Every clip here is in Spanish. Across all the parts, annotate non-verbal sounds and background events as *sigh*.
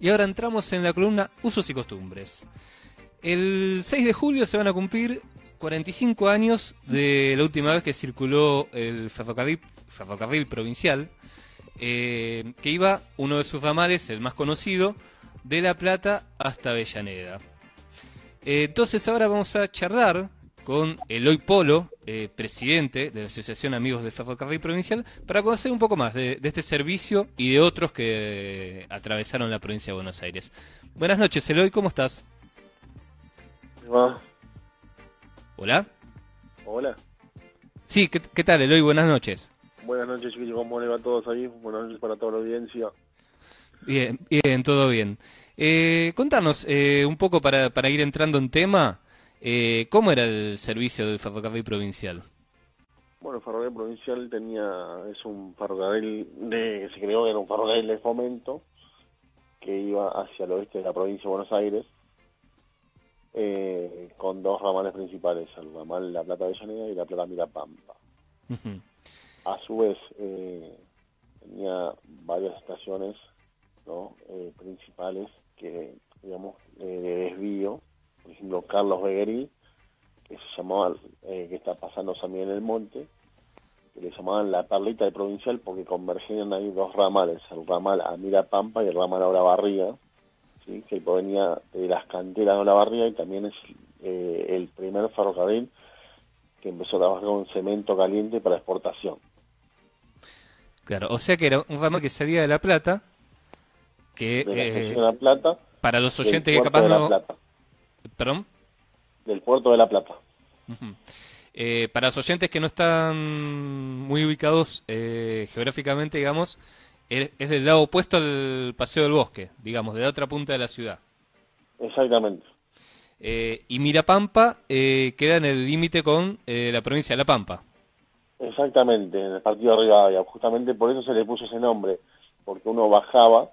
y ahora entramos en la columna Usos y Costumbres. El 6 de julio se van a cumplir 45 años de la última vez que circuló el ferrocarril, provincial, eh, que iba uno de sus ramales, el más conocido, de La Plata hasta Avellaneda. Eh, entonces ahora vamos a charlar con Eloy Polo, eh, presidente de la Asociación Amigos del Ferrocarril Provincial, para conocer un poco más de, este servicio y de otros que atravesaron la provincia de Buenos Aires. Buenas noches, Eloy, ¿cómo estás? ¿Hola? Hola. Sí, ¿qué, tal, Eloy? Buenas noches. Buenas noches, chiquillos, ¿cómo le va a todos ahí? Buenas noches para toda la audiencia. Bien, bien, todo bien. Eh, contanos eh, un poco para, para ir entrando en tema. Eh, ¿Cómo era el servicio del ferrocarril provincial? Bueno, el ferrocarril provincial tenía, es un ferrocarril de, se creó era un ferrocarril de fomento que iba hacia el oeste de la provincia de Buenos Aires eh, con dos ramales principales, el ramal La Plata de Llanera y La Plata Mirapampa. A su vez, eh, tenía varias estaciones ¿no? eh, principales que, digamos, de desvío por ejemplo, Carlos Beguerí, que se llamaba, eh, que está pasando también en el monte, que le llamaban la perlita de provincial porque convergían ahí dos ramales, el ramal Amira Pampa y el ramal Ahora Barría, ¿sí? que provenía de las canteras de la Barría y también es eh, el primer ferrocarril que empezó a trabajar con cemento caliente para exportación. Claro, o sea que era un ramal que salía de La Plata, que... De la, eh, la Plata. Para los oyentes que capaz no... ¿Perdón? Del puerto de La Plata. Eh, para los oyentes que no están muy ubicados eh, geográficamente, digamos, es, del lado opuesto al Paseo del Bosque, digamos, de la otra punta de la ciudad. Exactamente. Eh, y Mirapampa queda en el límite con la provincia de La Pampa. Exactamente, en el partido de Rivadavia. Justamente por eso se le puso ese nombre, porque uno bajaba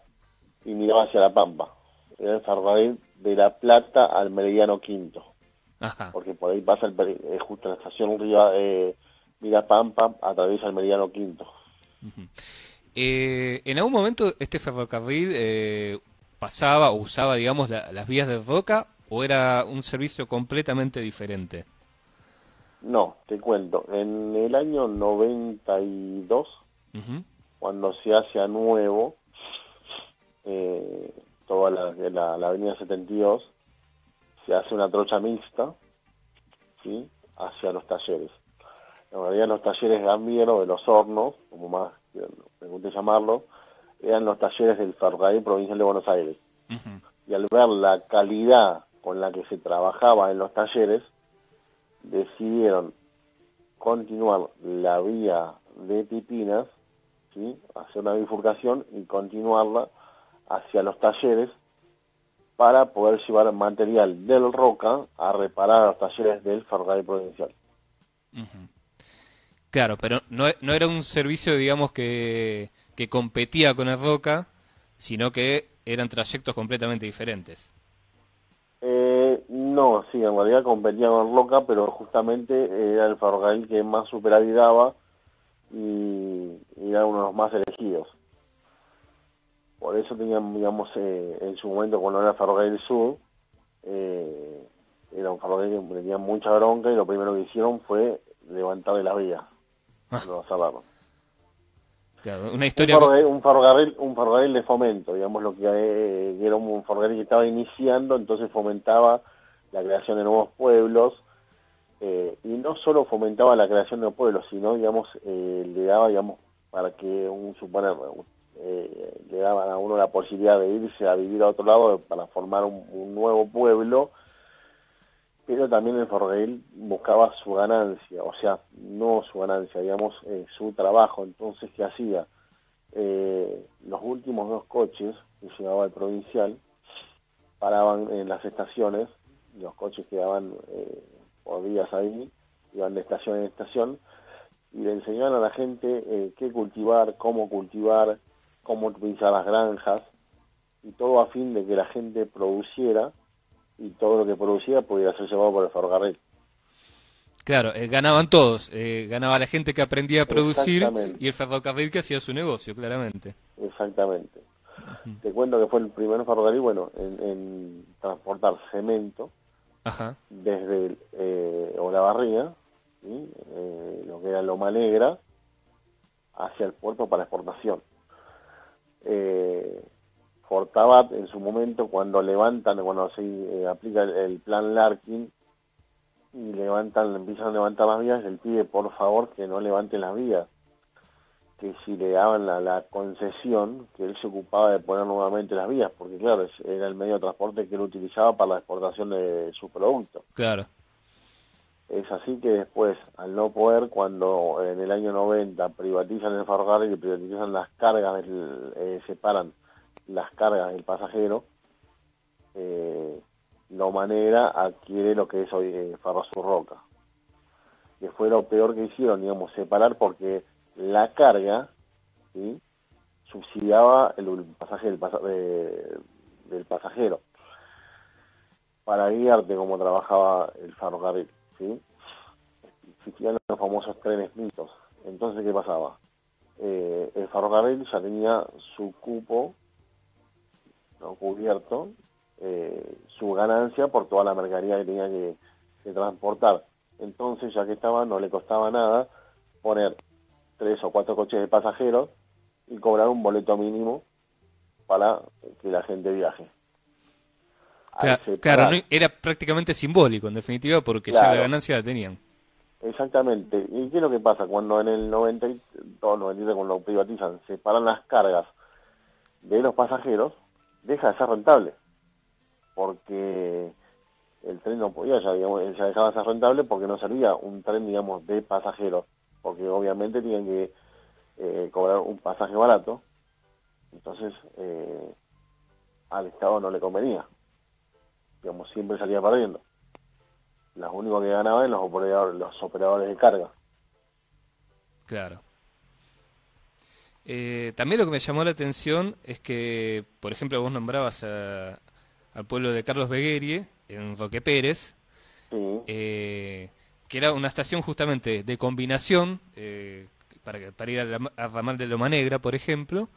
y miraba hacia La Pampa. Era el ferrocarril de La Plata al Meridiano Quinto. Porque por ahí pasa el, eh, justo la estación Río, eh, Pampa, atraviesa el Meridiano Quinto. eh, ¿En algún momento este ferrocarril eh, pasaba o usaba, digamos, las vías de Roca o era un servicio completamente diferente? No, te cuento. En el año 92, cuando se hace a nuevo, eh, toda la, la, avenida 72, se hace una trocha mixta, ¿sí? Hacia los talleres. En realidad los talleres Gambiero de los hornos, como más me gusta llamarlo, eran los talleres del ferrocarril provincial de Buenos Aires. Y al ver la calidad con la que se trabajaba en los talleres, decidieron continuar la vía de Pipinas, ¿sí? hacer una bifurcación y continuarla hacia los talleres para poder llevar material del Roca a reparar a los talleres del ferrocarril provincial. Claro, pero no, no, era un servicio, digamos, que, que competía con el Roca, sino que eran trayectos completamente diferentes. Eh, no, sí, en realidad competía con el Roca, pero justamente era el ferrocarril que más superávit daba y, y era uno de los más elegidos. Por eso tenían, digamos, eh, en su momento cuando era Ferrocarril Sur, eh, era un ferrocarril que tenía mucha bronca y lo primero que hicieron fue levantar de la vía, ah. una historia... Un ferrocarril, un ferrocarril, de fomento, digamos, lo que eh, era un ferrocarril que estaba iniciando, entonces fomentaba la creación de nuevos pueblos, y no solo fomentaba la creación de pueblos, sino, digamos, le daba, digamos, para que un, suponer, eh, le daban a uno la posibilidad de irse a vivir a otro lado para formar un, nuevo pueblo, pero también el ferrocarril buscaba su ganancia, o sea, no su ganancia, digamos, eh, su trabajo. Entonces, ¿qué hacía? Eh, los últimos dos coches que llevaba el provincial paraban en las estaciones, los coches quedaban eh, por días ahí, iban de estación en estación, y le enseñaban a la gente eh, qué cultivar, cómo cultivar, cómo utilizar las granjas, y todo a fin de que la gente produciera y todo lo que producía pudiera ser llevado por el ferrocarril. Claro, eh, ganaban todos, eh, ganaba la gente que aprendía a producir y el ferrocarril que hacía su negocio, claramente. Exactamente. Te cuento que fue el primer ferrocarril, bueno, en, transportar cemento desde eh, Olavarría, eh, lo que era Loma Negra, hacia el puerto para exportación. Eh, Fortabat en su momento cuando levantan, cuando se eh, aplica el, plan Larkin y levantan, empiezan a levantar las vías, él pide por favor que no levanten las vías, que si le daban la, concesión, que él se ocupaba de poner nuevamente las vías, porque claro, era el medio de transporte que él utilizaba para la exportación de su producto. Claro. Es así que después, al no poder, cuando en el año 90 privatizan el ferrocarril y privatizan las cargas, eh, separan las cargas del pasajero, eh, lo manera adquiere lo que es hoy eh, Roca. Que fue lo peor que hicieron, digamos, separar porque la carga ¿sí? subsidiaba el, pasaje del, del pasajero para guiarte como trabajaba el ferrocarril. ¿Sí? Existían los famosos trenes mitos. Entonces, ¿qué pasaba? Eh, el ferrocarril ya tenía su cupo cubierto eh, su ganancia por toda la mercadería que tenía que, transportar. Entonces, ya que estaba, no le costaba nada poner tres o cuatro coches de pasajeros y cobrar un boleto mínimo para que la gente viaje. Claro, era prácticamente simbólico, en definitiva, porque ya la ganancia la tenían. Exactamente. ¿Y qué es lo que pasa? Cuando en el 92, 93, cuando privatizan, separan las cargas de los pasajeros, deja de ser rentable, porque el tren no podía, ya, digamos, ya dejaba de ser rentable porque no servía un tren, digamos, de pasajeros, porque obviamente tienen que eh, cobrar un pasaje barato, entonces eh, al Estado no le convenía, digamos, siempre salía perdiendo. Los únicos que ganaban los operadores, los operadores de carga. Claro. Eh, también lo que me llamó la atención es que, por ejemplo, vos nombrabas al pueblo de Carlos Beguerie, en Roque Pérez, eh, que era una estación justamente de combinación eh, para, para, ir al, ramal de Loma Negra, por ejemplo,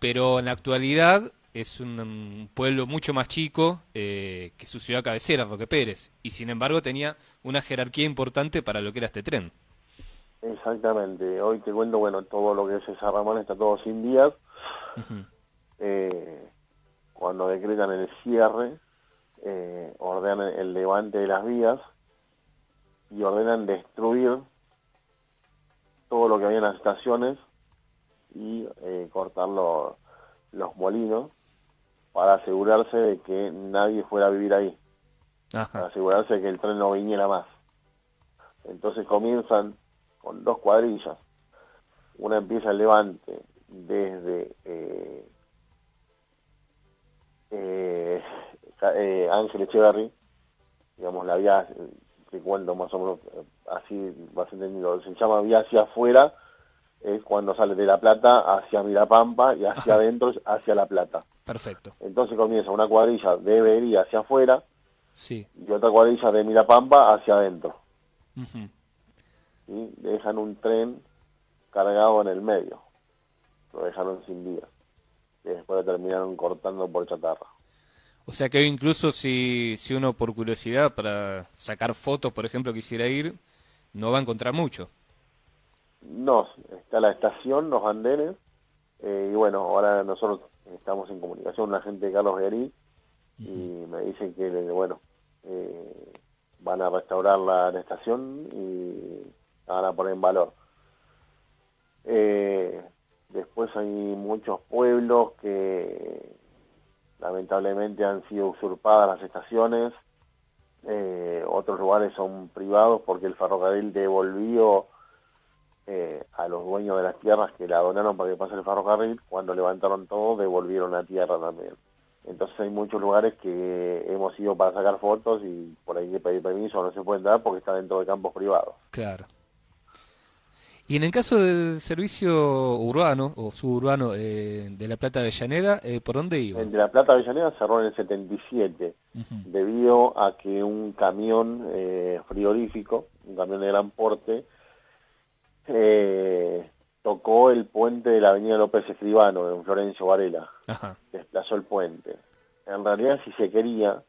pero en la actualidad es un, pueblo mucho más chico que su ciudad cabecera, Roque Pérez, y sin embargo tenía una jerarquía importante para lo que era este tren. Exactamente. Hoy te cuento, bueno, todo lo que es esa Ramón está todo sin vías. eh, cuando decretan el cierre, eh, ordenan el levante de las vías y ordenan destruir todo lo que había en las estaciones y eh, cortar los molinos para asegurarse de que nadie fuera a vivir ahí, para asegurarse de que el tren no viniera más. Entonces comienzan con dos cuadrillas. Una empieza el levante desde eh, eh, eh, Ángel Echeverry, digamos, la vía, cuento más o menos así, vas entendiendo, se llama vía hacia afuera, es cuando sale de La Plata hacia Mirapampa y hacia *laughs* adentro hacia La Plata. Perfecto. Entonces comienza una cuadrilla de Bería hacia afuera sí. y otra cuadrilla de Mirapampa hacia adentro y dejan un tren cargado en el medio. Lo dejaron sin vía. Y después lo terminaron cortando por chatarra. O sea que incluso si, si uno por curiosidad para sacar fotos, por ejemplo, quisiera ir, no va a encontrar mucho. No, está la estación, los andenes, eh, y bueno, ahora nosotros estamos en comunicación con la gente de Carlos Gerí y me dicen que, bueno, eh, van a restaurar la estación y van a poner en valor. Eh, después hay muchos pueblos que lamentablemente han sido usurpadas las estaciones, eh, otros lugares son privados porque el ferrocarril devolvió eh, a los dueños de las tierras que la donaron para que pase el ferrocarril, cuando levantaron todo devolvieron la tierra también. Entonces hay muchos lugares que hemos ido para sacar fotos y por ahí que pedir permiso no se pueden dar porque está dentro de campos privados. Claro. Y en el caso del servicio urbano o suburbano eh, de La Plata Avellaneda, eh, ¿por dónde iba? El de La Plata Avellaneda cerró en el 77, debido a que un camión eh, frigorífico, un camión de gran porte, tocó el puente de la avenida López Escribano en Florencio Varela. Desplazó el puente. En realidad, si se quería,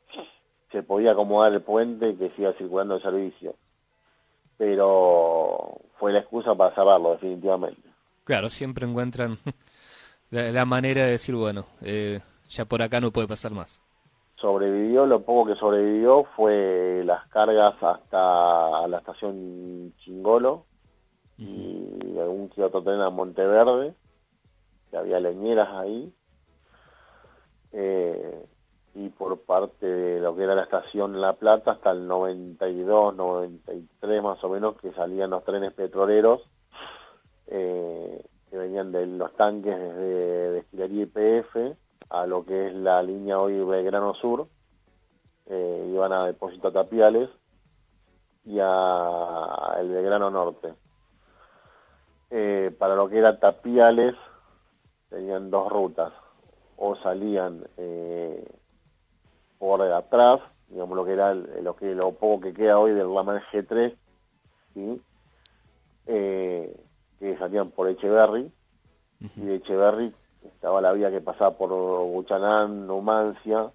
se podía acomodar el puente que siga circulando el servicio. Pero fue la excusa para cerrarlo, definitivamente. Claro, siempre encuentran *laughs* la, manera de decir, bueno, eh, ya por acá no puede pasar más. Sobrevivió, lo poco que sobrevivió fue las cargas hasta la estación Chingolo, y algún que otro tren a Monteverde, que había leñeras ahí. Eh, y por parte de lo que era la estación La Plata hasta el 92, 93 más o menos, que salían los trenes petroleros eh, que venían de los tanques desde Destilería IPF a lo que es la línea hoy Belgrano Sur, eh, iban a Depósito Tapiales y a el Belgrano Norte. Eh, para lo que era Tapiales tenían dos rutas, o salían eh, por atrás, digamos lo que era lo que lo poco que queda hoy del ramal G3, eh, que salían por Echeverry, y de Echeverry estaba la vía que pasaba por Buchanán, Numancia,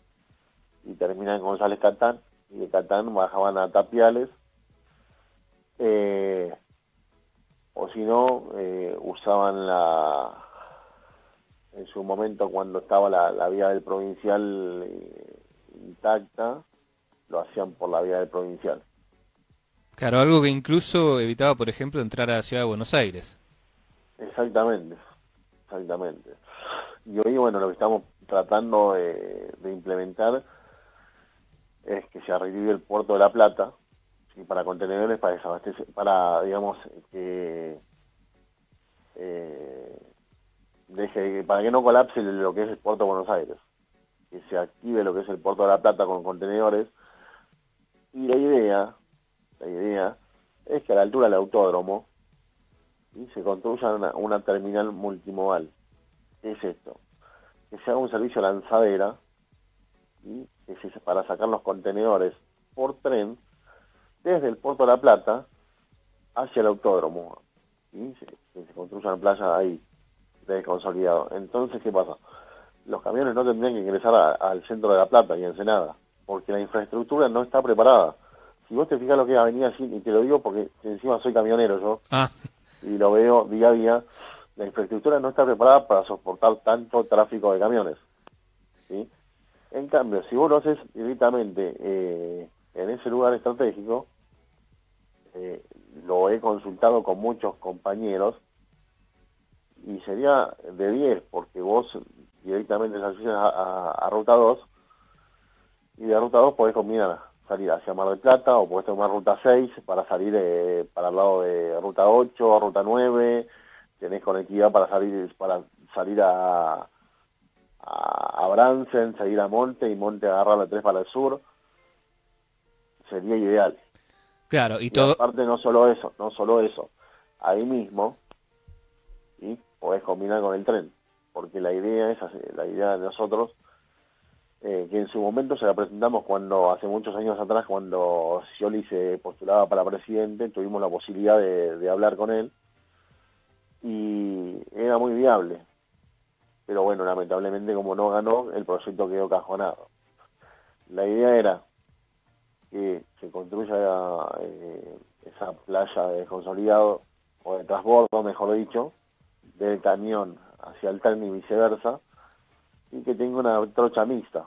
y terminaba en González Catán, y de Catán bajaban a Tapiales, eh, o si no, eh, usaban la en su momento cuando estaba la, vía del provincial eh, intacta, lo hacían por la vía del provincial. Claro, algo que incluso evitaba, por ejemplo, entrar a la ciudad de Buenos Aires. Exactamente, exactamente. Y hoy, bueno, lo que estamos tratando de, implementar es que se arregle el puerto de La Plata, y para contenedores para desabastecer, para, digamos, que eh, deje, para que no colapse lo que es el puerto de Buenos Aires, que se active lo que es el puerto de La Plata con contenedores. Y la idea, la idea es que a la altura del autódromo y se construya una, terminal multimodal. ¿Qué es esto? Que se haga un servicio lanzadera y que se, para sacar los contenedores por tren desde el puerto de La Plata hacia el autódromo. Y se, se construye una playa ahí, de consolidado. Entonces, ¿qué pasa? Los camiones no tendrían que ingresar al centro de La Plata y Ensenada, porque la infraestructura no está preparada. Si vos te fijas lo que es Avenida y te lo digo porque encima soy camionero yo, ah. y lo veo día a día, la infraestructura no está preparada para soportar tanto tráfico de camiones. ¿sí? En cambio, si vos lo haces directamente eh, en ese lugar estratégico, eh, lo he consultado con muchos compañeros y sería de 10 porque vos directamente salís a, a, Ruta 2 y de Ruta 2 podés combinar salir hacia Mar del Plata o podés tomar Ruta 6 para salir eh, para el lado de Ruta 8, Ruta 9, tenés conectividad para salir para salir a a, Bransen, salir a Monte y Monte agarrar la 3 para el sur. Sería ideal Claro, y, todo... aparte no solo eso, no solo eso, ahí mismo, y podés combinar con el tren, porque la idea es, la idea de nosotros, eh, que en su momento se la presentamos cuando, hace muchos años atrás, cuando Scioli se postulaba para presidente, tuvimos la posibilidad de, hablar con él, y era muy viable, pero bueno, lamentablemente como no ganó, el proyecto quedó cajonado. La idea era que se construya eh, esa playa de consolidado o de transbordo, mejor dicho, del camión hacia el tren y viceversa, y que tenga una trocha mixta.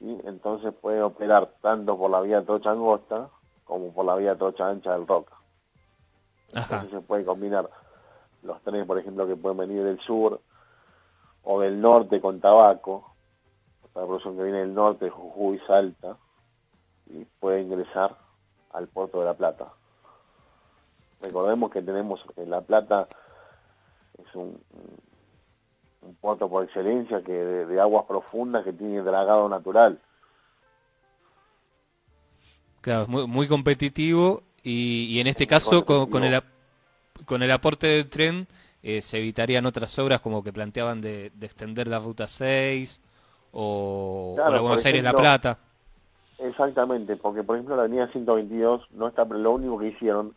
y Entonces puede operar tanto por la vía trocha angosta como por la vía trocha ancha del Roca. Entonces se puede combinar los trenes, por ejemplo, que pueden venir del sur o del norte con Tabaco, la producción que viene del norte, Jujuy, Salta, y puede ingresar al puerto de La Plata. Recordemos que tenemos en La Plata es un, un puerto por excelencia que de, aguas profundas que tiene dragado natural. Claro, muy, muy competitivo y, y en este caso con, el, con el aporte del tren eh, se evitarían otras obras como que planteaban de, extender la ruta 6 o, la Buenos Aires-La Plata. Exactamente, porque por ejemplo la avenida 122 no está, pero lo único que hicieron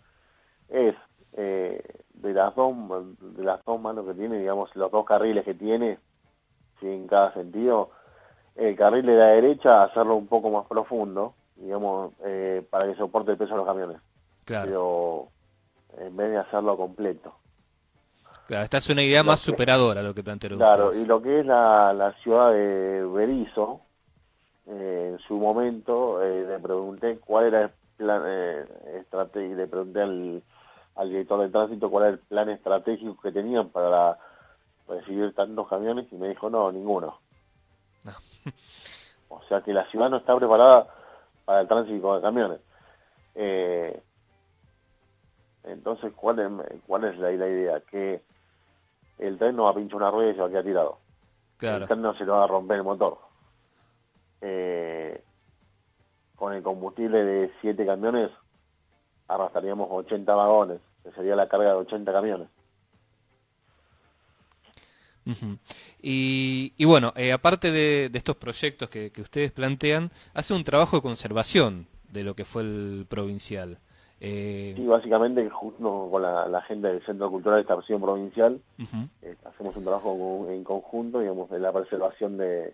es eh, de las dos de las dos manos que tiene, digamos, los dos carriles que tiene, ¿sí? en cada sentido, el carril de la derecha hacerlo un poco más profundo, digamos, eh, para que soporte el peso de los camiones. Pero en vez de hacerlo completo. Claro, esta es una idea más superadora lo que plantearon Claro, y lo que es la, la ciudad de Berizo, eh, en su momento eh, le pregunté cuál era el plan eh, estratégico, le pregunté al, al, director de tránsito cuál era el plan estratégico que tenían para recibir tantos camiones y me dijo no, ninguno. *laughs* o sea que la ciudad no está preparada para el tránsito de camiones. Eh, entonces, ¿cuál es, cuál es la, idea? Que el tren no va a pinchar una rueda y se va a quedar tirado. El tren no se le va a romper el motor. Eh, con el combustible de 7 camiones arrastraríamos 80 vagones, que sería la carga de 80 camiones. y, bueno, eh, aparte de, estos proyectos que, ustedes plantean, hace un trabajo de conservación de lo que fue el provincial. Eh... Sí, básicamente justo con la, gente del Centro Cultural de Estación Provincial eh, hacemos un trabajo en conjunto, digamos, de la preservación de,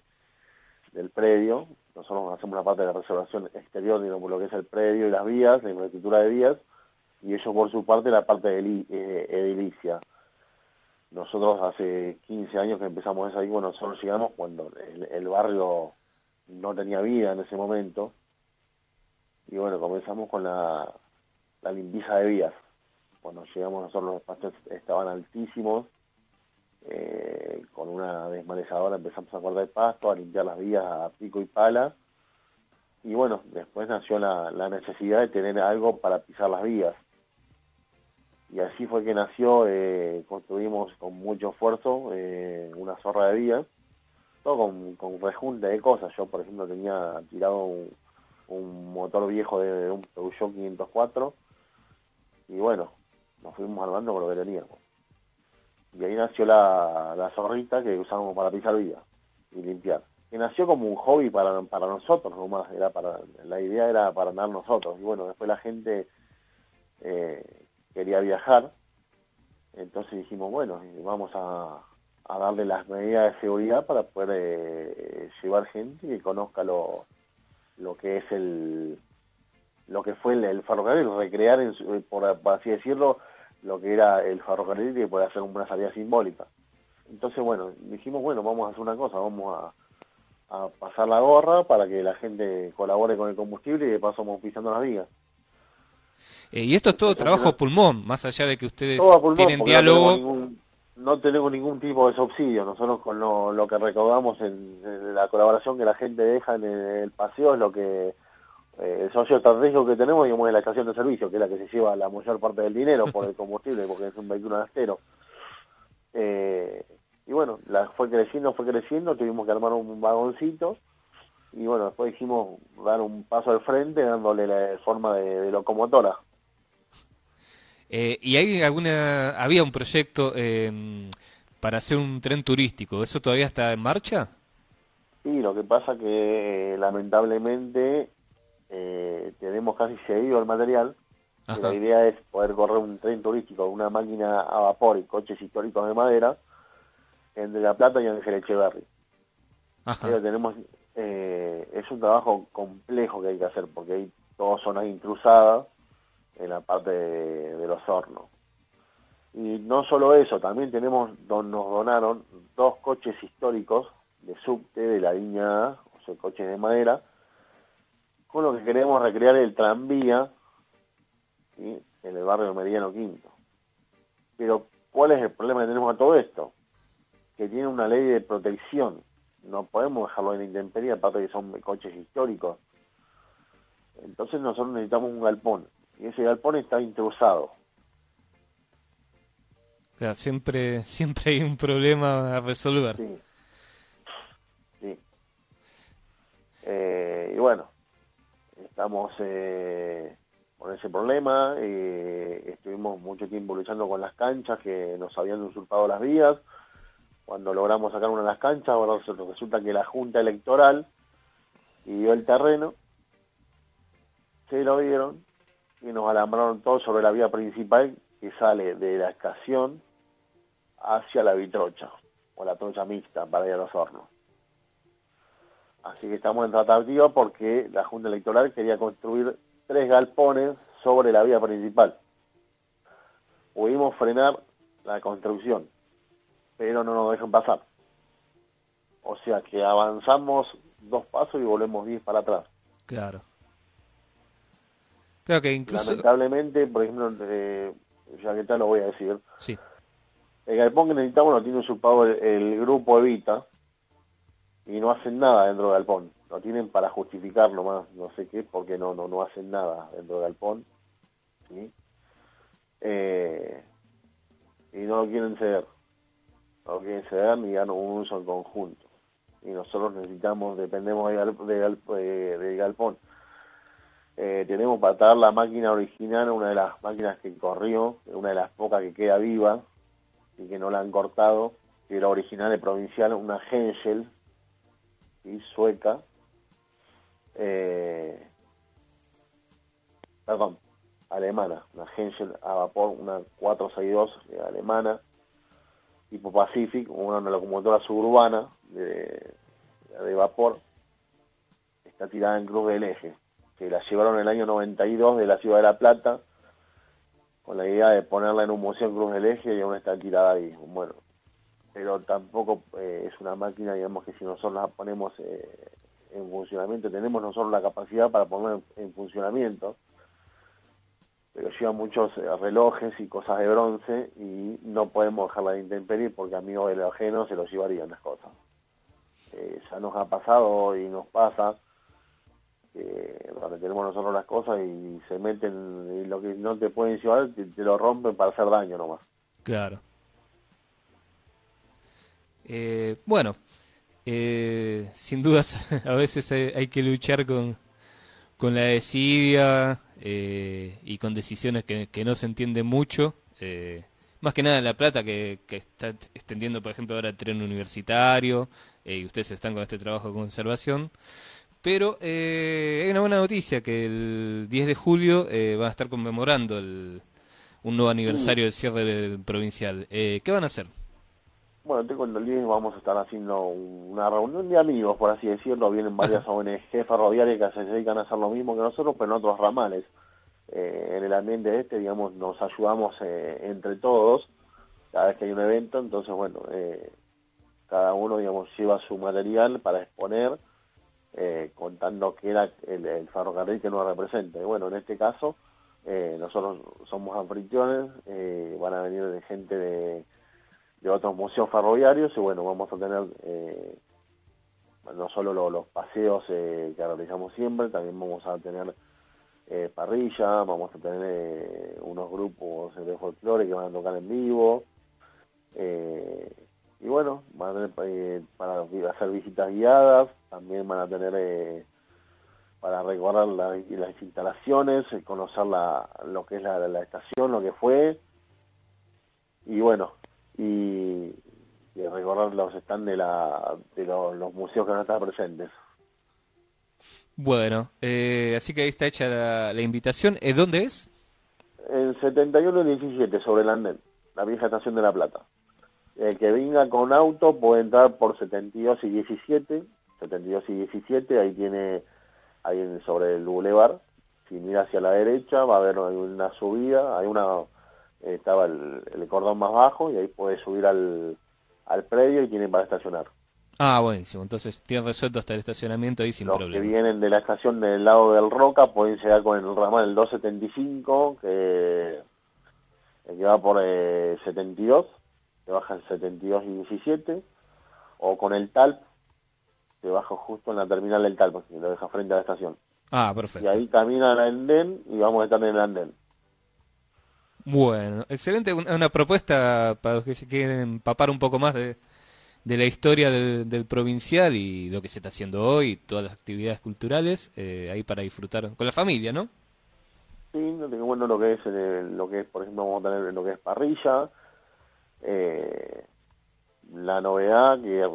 del predio. Nosotros hacemos una parte de la preservación exterior, digamos, lo que es el predio y las vías, la infraestructura de vías, y ellos por su parte la parte de eh, edilicia. Nosotros hace 15 años que empezamos eso ahí, bueno, nosotros llegamos cuando el barrio no tenía vida en ese momento, y bueno, comenzamos con la la limpieza de vías. Cuando llegamos nosotros los espacios estaban altísimos, eh, con una desmalezadora empezamos a cortar el pasto, a limpiar las vías a pico y pala, y bueno, después nació la, necesidad de tener algo para pisar las vías. Y así fue que nació, eh, construimos con mucho esfuerzo eh, una zorra de vías, todo con, con rejunte de cosas. Yo, por ejemplo, tenía tirado un, motor viejo de, un Peugeot 504, y bueno, nos fuimos armando con lo que teníamos. Y ahí nació la, la zorrita que usamos para pisar vida y limpiar. Que nació como un hobby para, para nosotros nomás, era para, la idea era para andar nosotros. Y bueno, después la gente eh, quería viajar, entonces dijimos, bueno, vamos a, a darle las medidas de seguridad para poder eh, llevar gente que conozca lo, lo que es el, lo que fue el, ferrocarril, recrear, en eh, por, así decirlo, lo que era el ferrocarril y poder hacer una salida simbólica. Entonces, bueno, dijimos, bueno, vamos a hacer una cosa, vamos a, pasar la gorra para que la gente colabore con el combustible y de paso vamos pisando las vías. Eh, y esto es todo trabajo pulmón, más allá de que ustedes tienen diálogo. No tenemos, ningún tipo de subsidio, nosotros con lo, que recaudamos en, la colaboración que la gente deja en el paseo es lo que eh, el socio estratégico que tenemos digamos, es la estación de servicio, que es la que se lleva la mayor parte del dinero por el combustible, porque es un vehículo gastero. Eh, y bueno, la, fue creciendo, fue creciendo, tuvimos que armar un vagoncito y bueno, después dijimos dar un paso al frente dándole la forma de, locomotora. Eh, ¿Y hay alguna, había un proyecto para hacer un tren turístico? ¿Eso todavía está en marcha? Sí, lo que pasa que lamentablemente eh, tenemos casi seguido el material. la idea es poder correr un tren turístico, una máquina a vapor y coches históricos de madera entre La Plata y Ángel Echeverry. Pero tenemos, eh, es un trabajo complejo que hay que hacer porque hay dos zonas intrusadas en la parte de, los hornos. Y no solo eso, también tenemos, nos donaron dos coches históricos de subte de la línea o sea, coches de madera, con lo que queremos recrear el tranvía en el barrio Mediano Quinto. Pero, ¿cuál es el problema que tenemos a todo esto? Que tiene una ley de protección. No podemos dejarlo en la intemperie, aparte que son coches históricos. Entonces nosotros necesitamos un galpón. Y ese galpón está intrusado. siempre, *laughs* siempre hay un problema a resolver. Sí. sí. Eh, y bueno, estamos eh, con ese problema, eh, estuvimos mucho tiempo luchando con las canchas que nos habían usurpado las vías, cuando logramos sacar una de las canchas, ahora resulta que la Junta Electoral pidió el terreno, se lo dieron y nos alambraron todo sobre la vía principal que sale de la estación hacia la vitrocha, o la trocha mixta para ir a los hornos. Así que estamos en tratativa porque la Junta Electoral quería construir tres galpones sobre la vía principal. Pudimos frenar la construcción, pero no nos dejan pasar. O sea que avanzamos dos pasos y volvemos diez para atrás. Claro. Claro que incluso... Lamentablemente, por ejemplo, eh, ya que tal lo voy a decir. Sí. El galpón que necesitamos lo tiene usurpado el, el grupo Evita y no hacen nada dentro del galpón. Lo tienen para justificar nomás, no sé qué, porque no, no, no hacen nada dentro del galpón. Eh, y no lo quieren ceder. No lo quieren ceder ni dan un uso en conjunto. Y nosotros necesitamos, dependemos del, del, del galpón. Eh, tenemos para traer la máquina original, una de las máquinas que corrió, una de las pocas que queda viva y que no la han cortado, que era original de provincial, una Hensel, ¿sí? sueca, eh, perdón, alemana, una Hensel a vapor, una 462 eh, alemana, tipo Pacific, una, una locomotora suburbana de, de vapor, está tirada en Cruz del Eje que la llevaron en el año 92 de la Ciudad de La Plata, con la idea de ponerla en un museo en Cruz del Eje y aún está tirada ahí. Bueno, pero tampoco eh, es una máquina, digamos, que si nosotros la ponemos eh, en funcionamiento, tenemos nosotros la capacidad para poner en, en funcionamiento, pero lleva muchos eh, relojes y cosas de bronce y no podemos dejarla de intemperie porque amigos de ajeno se los llevarían las cosas. Eh, ya nos ha pasado y nos pasa donde tenemos nosotros las cosas y se meten y lo que no te pueden llevar te, te lo rompen para hacer daño nomás. Claro. Eh, bueno, eh, sin dudas *laughs* a veces hay, hay, que luchar con, con la desidia eh, y con decisiones que, no se entienden mucho. Eh, más que nada La Plata, que, está extendiendo, por ejemplo, ahora el tren universitario, eh, y ustedes están con este trabajo de conservación. Pero hay una buena noticia, que el 10 de julio eh, va a estar conmemorando el, un nuevo aniversario del cierre del provincial. ¿Qué van a hacer? Bueno, te cuento, el 10 vamos a estar haciendo una reunión de amigos, por así decirlo. Vienen varias ONG ferroviarias que se dedican a hacer lo mismo que nosotros, pero en otros ramales. Eh, en el ambiente este, digamos, nos ayudamos eh, entre todos cada vez que hay un evento. Entonces, bueno, eh, cada uno, digamos, lleva su material para exponer eh, contando que era el, el, ferrocarril que nos representa. Y bueno, en este caso, eh, nosotros somos anfitriones, eh, van a venir de gente de, de, otros museos ferroviarios y bueno, vamos a tener eh, no solo lo, los paseos eh, que realizamos siempre, también vamos a tener eh, parrilla, vamos a tener unos grupos de folclore que van a tocar en vivo. Eh, y bueno, van a tener eh, para hacer visitas guiadas, también van a tener eh, para recorrer la, las instalaciones, eh, conocer la, lo que es la, estación, lo que fue, y bueno, y, y recorrer los stands de, la, de los, los museos que van a estar presentes. Bueno, eh, así que ahí está hecha la, la invitación. ¿Eh, ¿Dónde es? En 71 y 17, sobre el andén, la vieja estación de La Plata. El que venga con auto puede entrar por 72 y 17, 72 y 17, ahí tiene, ahí sobre el bulevar, si mira hacia la derecha va a haber una subida, hay una, estaba el, el cordón más bajo y ahí puede subir al, al predio y tiene para estacionar. Ah, buenísimo. Entonces tiene resuelto hasta el estacionamiento ahí sin Los problema. que vienen de la estación del lado del Roca pueden llegar con el ramal el 275, que, que va por eh, 72, te baja el 72 y 17, o con el TALP, te baja justo en la terminal del TALP, que lo deja frente a la estación. Ah, perfecto. Y ahí camina al andén y vamos a estar en el andén. Bueno, excelente. Una propuesta para los que se quieren empapar un poco más de, de la historia del, del, provincial y lo que se está haciendo hoy, todas las actividades culturales, eh, ahí para disfrutar con la familia, ¿no? Sí, bueno, lo que es, eh, lo que es, por ejemplo, vamos a tener lo que es parrilla, eh, la novedad que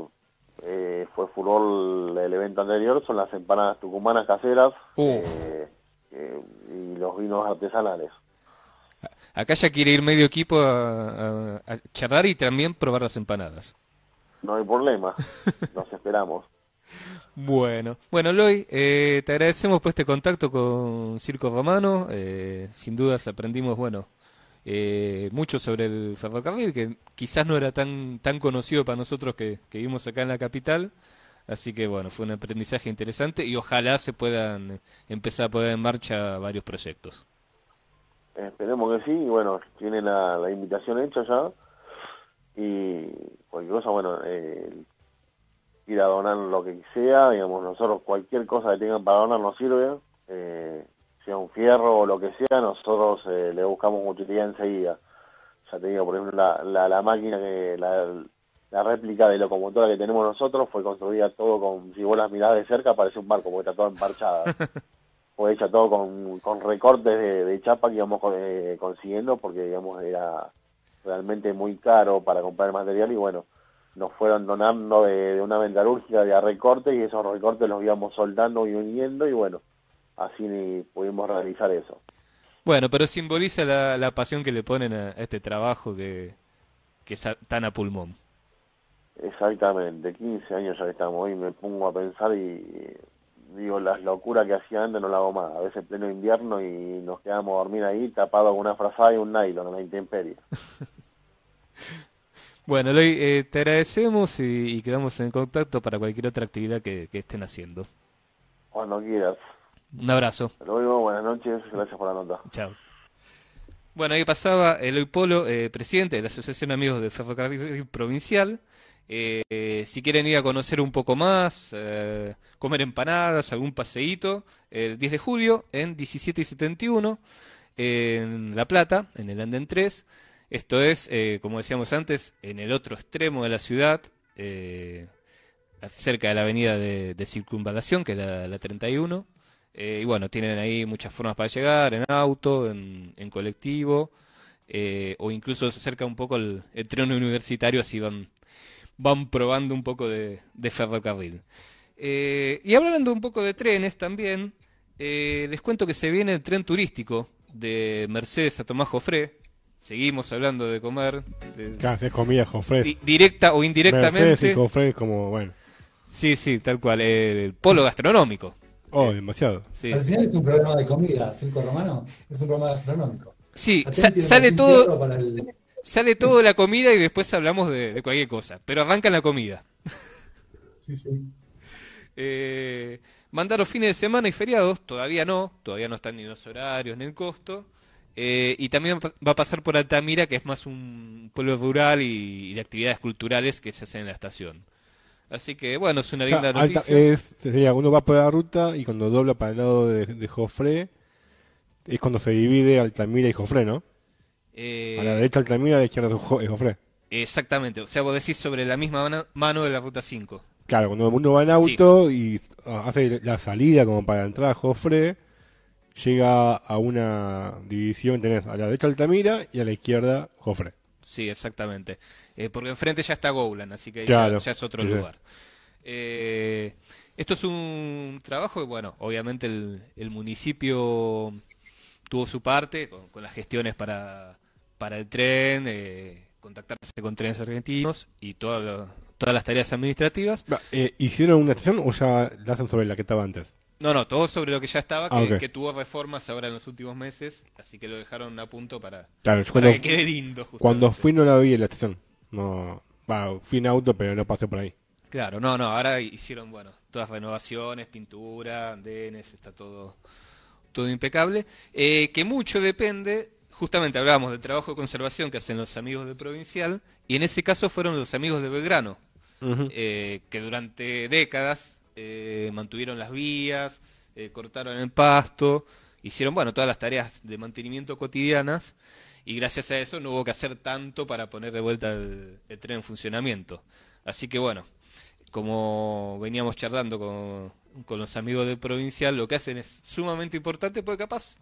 eh, fue furor el evento anterior son las empanadas tucumanas caseras y los vinos artesanales. Acá ya quiere ir medio equipo a, a charlar y también probar las empanadas. No hay problema, *laughs* nos esperamos. Bueno, bueno, Loy, eh, te agradecemos por este contacto con Circo Romano. Eh, sin dudas aprendimos, bueno, eh, mucho sobre el ferrocarril, que quizás no era tan, tan conocido para nosotros que, que vivimos acá en la capital. Así que bueno, fue un aprendizaje interesante y ojalá se puedan empezar a poner en marcha varios proyectos. Esperemos que sí, y bueno, tiene la, la invitación hecha ya. Y cualquier cosa, bueno, eh, ir a donar lo que sea, digamos, nosotros cualquier cosa que tengan para donar nos sirve, eh, sea un fierro o lo que sea, nosotros eh, le buscamos utilidad enseguida. Ya te digo, por ejemplo, la, la, la máquina, que la, la réplica de locomotora que tenemos nosotros fue construida todo con, si vos las mirás de cerca, parece un barco, porque está todo emparchada. *laughs* fue hecha todo con, con recortes de, de chapa que íbamos eh, consiguiendo, porque, digamos, era realmente muy caro para comprar el material y bueno, nos fueron donando de, de una ventarúrgica de a recorte y esos recortes los íbamos soldando y uniendo y bueno, así pudimos realizar eso. Bueno, pero simboliza la, la pasión que le ponen a este trabajo que, que es tan a pulmón. Exactamente, 15 años ya que estamos y me pongo a pensar y digo, las locuras que hacía antes no la hago más. A veces pleno invierno y nos quedamos a dormir ahí tapados con una frazada y un nylon en la intemperie. *laughs* Bueno, Eloy, eh, te agradecemos y, y, quedamos en contacto para cualquier otra actividad que, que, estén haciendo. Cuando quieras. Un abrazo. Hasta luego, buenas noches, gracias por la nota. Chao. Bueno, ahí pasaba Eloy Polo, eh, presidente de la Asociación Amigos del Ferrocarril Provincial. Eh, si quieren ir a conocer un poco más, eh, comer empanadas, algún paseíto, el 10 de julio en 17 y 71 en La Plata, en el Anden 3. Esto es, eh, como decíamos antes, en el otro extremo de la ciudad, cerca de la avenida de, circunvalación, que es la, la 31. Eh, y bueno, tienen ahí muchas formas para llegar, en auto, en, en colectivo, o incluso se acerca un poco el, el tren universitario, así van van probando un poco de, de ferrocarril. Eh, y hablando un poco de trenes también, eh, les cuento que se viene el tren turístico de Mercedes a Tomás Jofré. Seguimos hablando de comer. De, de comida Jofré. Di directa o indirectamente. Mercedes y Jofré es como, bueno. Sí, sí, tal cual. El polo gastronómico. Oh, eh, demasiado. Sí. Al final es un programa de comida, Cinco Romano, es un programa gastronómico. Sí, sa sale todo. El sale todo la comida y después hablamos de, de cualquier cosa. Pero arranca la comida. Sí, sí. Eh, mandaron fines de semana y feriados, todavía no, todavía no están ni los horarios ni el costo. Eh, y también va a pasar por Altamira, que es más un pueblo rural y, y, de actividades culturales que se hacen en la estación. Así que bueno, es una linda Alta, noticia. Es, sería, uno va por la ruta y cuando dobla para el lado de, de Jofré, es cuando se divide Altamira y Jofré, ¿no? Eh, a la derecha Altamira, a la izquierda es Jofré. Exactamente, o sea, vos decís sobre la misma mano, de la ruta 5. Claro, cuando uno va en auto sí. y hace la salida como para entrar a Jofré, llega a una división, tenés a la derecha Altamira y a la izquierda Jofré. Sí, exactamente. Eh, porque enfrente ya está Goulan, así que claro, ya, ya, es otro sí. lugar. Eh, esto es un trabajo que, bueno, obviamente el, el municipio tuvo su parte con, con, las gestiones para, para el tren, eh, contactarse con trenes argentinos y todo lo, todas las tareas administrativas. Eh, ¿Hicieron una estación o ya la hacen sobre la que estaba antes? No, no, todo sobre lo que ya estaba, que, ah, okay. que tuvo reformas ahora en los últimos meses, así que lo dejaron a punto para, claro, para cuando, que quede lindo. Justamente. Cuando fui no la vi en la estación. No, fui en auto, pero no pasé por ahí. Claro, no, no, ahora hicieron, bueno, todas renovaciones, pintura, andenes, está todo, todo impecable. Eh, que mucho depende, justamente hablábamos del trabajo de conservación que hacen los amigos de Provincial, y en ese caso fueron los amigos de Belgrano, uh -huh. eh, que durante décadas eh, mantuvieron las vías, eh, cortaron el pasto, hicieron bueno todas las tareas de mantenimiento cotidianas y gracias a eso no hubo que hacer tanto para poner de vuelta el, el tren en funcionamiento. Así que bueno, como veníamos charlando con, con, los amigos del provincial, lo que hacen es sumamente importante porque capaz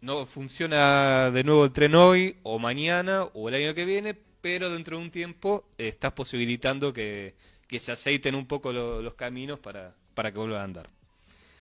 no funciona de nuevo el tren hoy o mañana o el año que viene, pero dentro de un tiempo eh, estás posibilitando que, que se aceiten un poco lo, los caminos para, para que vuelvan a andar.